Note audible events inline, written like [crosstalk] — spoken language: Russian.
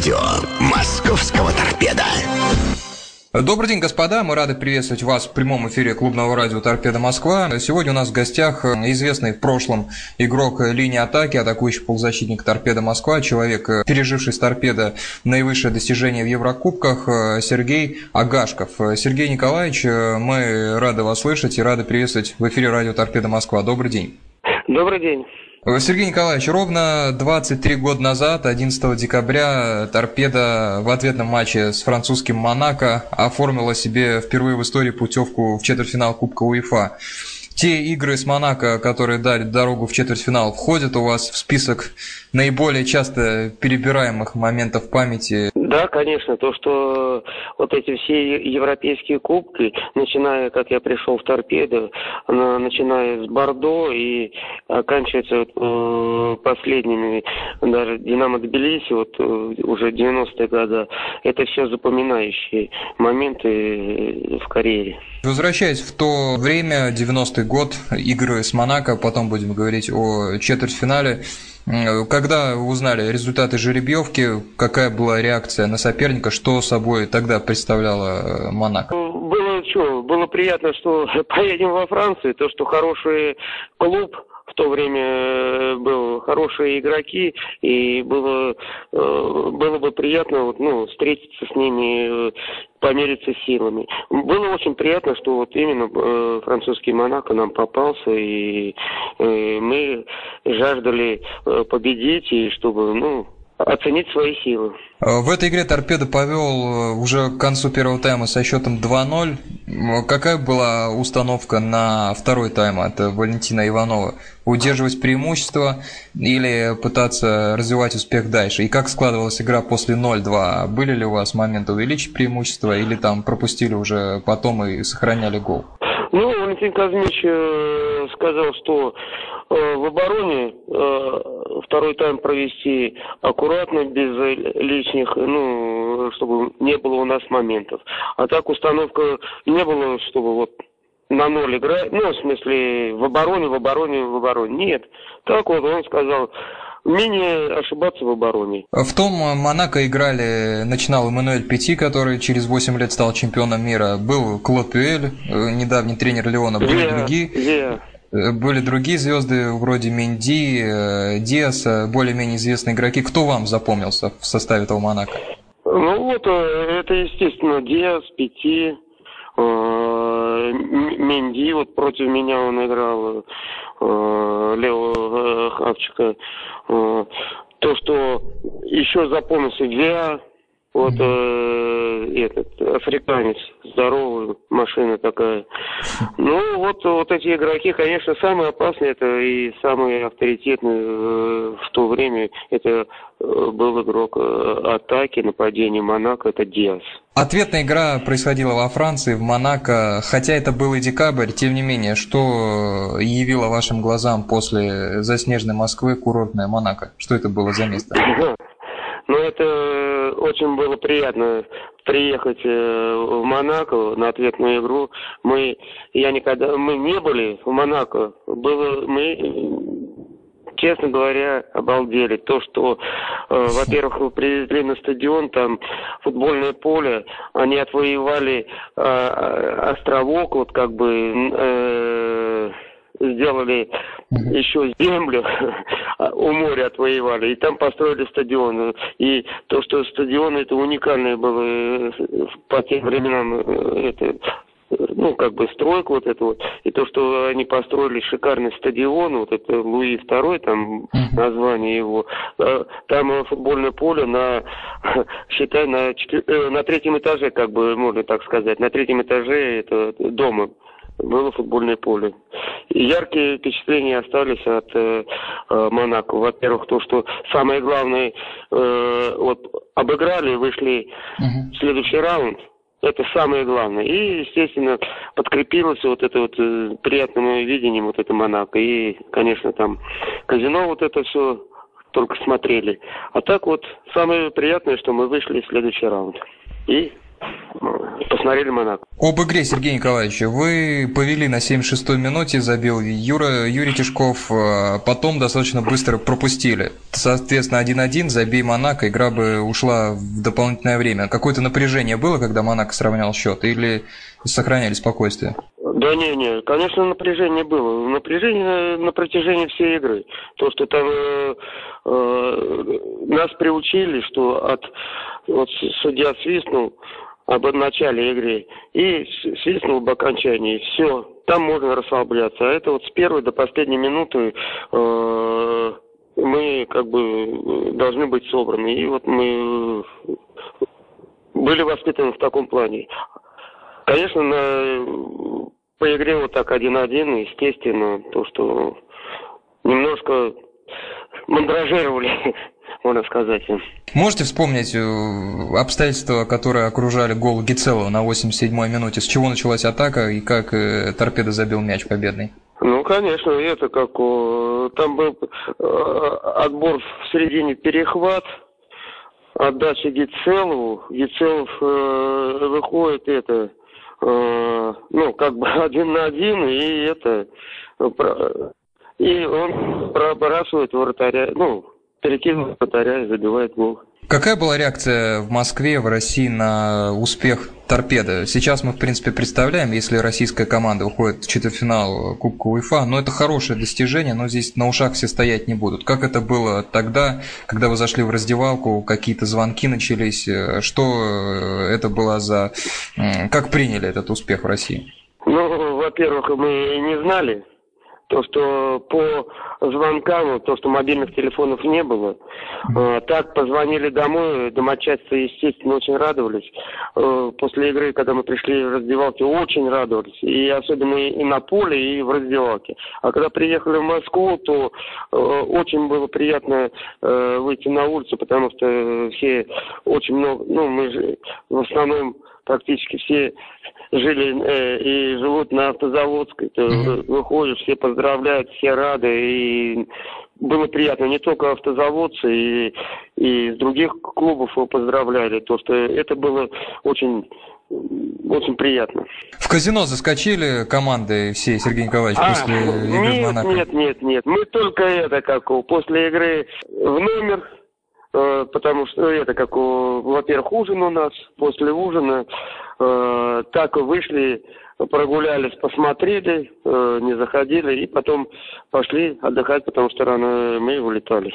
радио Московского торпеда. Добрый день, господа. Мы рады приветствовать вас в прямом эфире клубного радио «Торпеда Москва». Сегодня у нас в гостях известный в прошлом игрок линии атаки, атакующий полузащитник «Торпеда Москва», человек, переживший с «Торпеда» наивысшее достижение в Еврокубках, Сергей Агашков. Сергей Николаевич, мы рады вас слышать и рады приветствовать в эфире радио «Торпеда Москва». Добрый день. Добрый день. Сергей Николаевич, ровно 23 года назад, 11 декабря, «Торпеда» в ответном матче с французским «Монако» оформила себе впервые в истории путевку в четвертьфинал Кубка УЕФА. Те игры с Монако, которые дали дорогу в четвертьфинал, входят у вас в список наиболее часто перебираемых моментов памяти? Да, конечно. То, что вот эти все европейские кубки, начиная, как я пришел в торпеду, начиная с Бордо и оканчивается вот, э, последними, даже Динамо Тбилиси, вот э, уже 90-е годы, это все запоминающие моменты в карьере. Возвращаясь в то время, 90-й год, игры с Монако, потом будем говорить о четвертьфинале. Когда узнали результаты жеребьевки, какая была реакция на соперника, что собой тогда представляла э, Монако? Было что, было приятно, что [laughs] поедем во Францию, то, что хороший клуб, в то время э, хорошие игроки, и было, э, было бы приятно вот, ну, встретиться с ними, помериться силами. Было очень приятно, что вот именно э, французский Монако нам попался, и э, мы жаждали э, победить, и чтобы, ну, оценить свои силы. В этой игре Торпедо повел уже к концу первого тайма со счетом 2-0. Какая была установка на второй тайм от Валентина Иванова? Удерживать преимущество или пытаться развивать успех дальше? И как складывалась игра после 0-2? Были ли у вас моменты увеличить преимущество или там пропустили уже потом и сохраняли гол? Ну, Валентин Казмич э, сказал, что э, в обороне э, второй тайм провести аккуратно, без лишних, ну, чтобы не было у нас моментов. А так установка не было, чтобы вот на ноль играть, ну, в смысле, в обороне, в обороне, в обороне. Нет. Так вот он сказал, менее ошибаться в обороне. В том Монако играли, начинал Эммануэль Пяти, который через 8 лет стал чемпионом мира, был Клод Пюэль, э, недавний тренер Леона, были yeah, другие. Yeah. Были другие звезды, вроде Менди, э, Диаса, более-менее известные игроки. Кто вам запомнился в составе этого Монако? Ну вот, э, это, естественно, Диас, Пяти, Менди, вот против меня он играл, Лео Хавчика. То, что еще запомнился Виа, вот э, этот африканец, здоровый, машина такая. [laughs] Ну, вот, вот эти игроки, конечно, самые опасные, это и самые авторитетные э, в то время, это э, был игрок э, атаки, нападения Монако, это Диас. Ответная игра происходила во Франции, в Монако, хотя это был и декабрь, тем не менее, что явило вашим глазам после заснеженной Москвы курортная Монако? Что это было за место? [laughs] Ну, это очень было приятно приехать э, в Монако на ответную игру. Мы, я никогда, мы не были в Монако. Было, мы, честно говоря, обалдели. То, что, э, во-первых, привезли на стадион, там футбольное поле, они отвоевали э, островок, вот как бы, э, сделали еще землю, [laughs] у моря отвоевали, и там построили стадион. И то, что стадион это уникальное было э, по тем временам, э, это ну, как бы стройка вот это вот, и то, что они построили шикарный стадион, вот это Луи II, там название его, э, там футбольное поле на, [laughs] считай, на, на третьем этаже, как бы, можно так сказать, на третьем этаже это дома было футбольное поле. Яркие впечатления остались от э, э, Монако. Во-первых, то, что самое главное, э, вот обыграли, вышли uh-huh. в следующий раунд. Это самое главное. И, естественно, подкрепилось вот это вот э, приятным видением вот это Монако. И, конечно, там казино вот это все только смотрели. А так вот, самое приятное, что мы вышли в следующий раунд. И посмотрели Монако. Об игре, Сергей Николаевич, вы повели на 76-й минуте, забил Юра, Юрий Тишков, а потом достаточно быстро пропустили. Соответственно, 1-1, забей Монако, игра бы ушла в дополнительное время. Какое-то напряжение было, когда Монако сравнял счет, или сохраняли спокойствие? Да не, не, конечно, напряжение было. Напряжение на протяжении всей игры. То, что там э, э, нас приучили, что от вот судья свистнул, об начале игры и свистнул об окончании. Все, там можно расслабляться. А это вот с первой до последней минуты э, мы как бы должны быть собраны. И вот мы были воспитаны в таком плане. Конечно, на, по игре вот так один-один, естественно, то, что немножко мандражировали [laughs] можно сказать. Можете вспомнить э, обстоятельства, которые окружали гол Гицелова на 87-й минуте? С чего началась атака и как э, торпеда забил мяч победный? Ну, конечно, это как... Там был э, отбор в середине перехват, отдача Гицелову. Гицелов э, выходит это... Э, ну, как бы [laughs] один на один, и это... И он пробрасывает вратаря, ну, перекинул вратаря забивает гол. Какая была реакция в Москве, в России на успех торпеды? Сейчас мы, в принципе, представляем, если российская команда уходит в четвертьфинал Кубка УЕФА, но это хорошее достижение, но здесь на ушах все стоять не будут. Как это было тогда, когда вы зашли в раздевалку, какие-то звонки начались, что это было за... Как приняли этот успех в России? Ну, во-первых, мы не знали, то, что по звонкам, то, что мобильных телефонов не было. Э, так позвонили домой, домочадцы, естественно, очень радовались. Э, после игры, когда мы пришли в раздевалке, очень радовались. И особенно и на поле, и в раздевалке. А когда приехали в Москву, то э, очень было приятно э, выйти на улицу, потому что все очень много, ну, мы же в основном практически все жили э, и живут на автозаводской. То mm-hmm. выходишь, все поздравляют, все рады. И было приятно не только автозаводцы, и, и из других клубов его поздравляли. То, что это было очень очень приятно. В казино заскочили команды все, Сергей Николаевич, а, после игры нет, Монако? Нет, нет, нет. Мы только это, как после игры в номер, э, потому что это как, во-первых, ужин у нас, после ужина Э, так вышли, прогулялись, посмотрели, э, не заходили, и потом пошли отдыхать, потому что рано мы вылетали.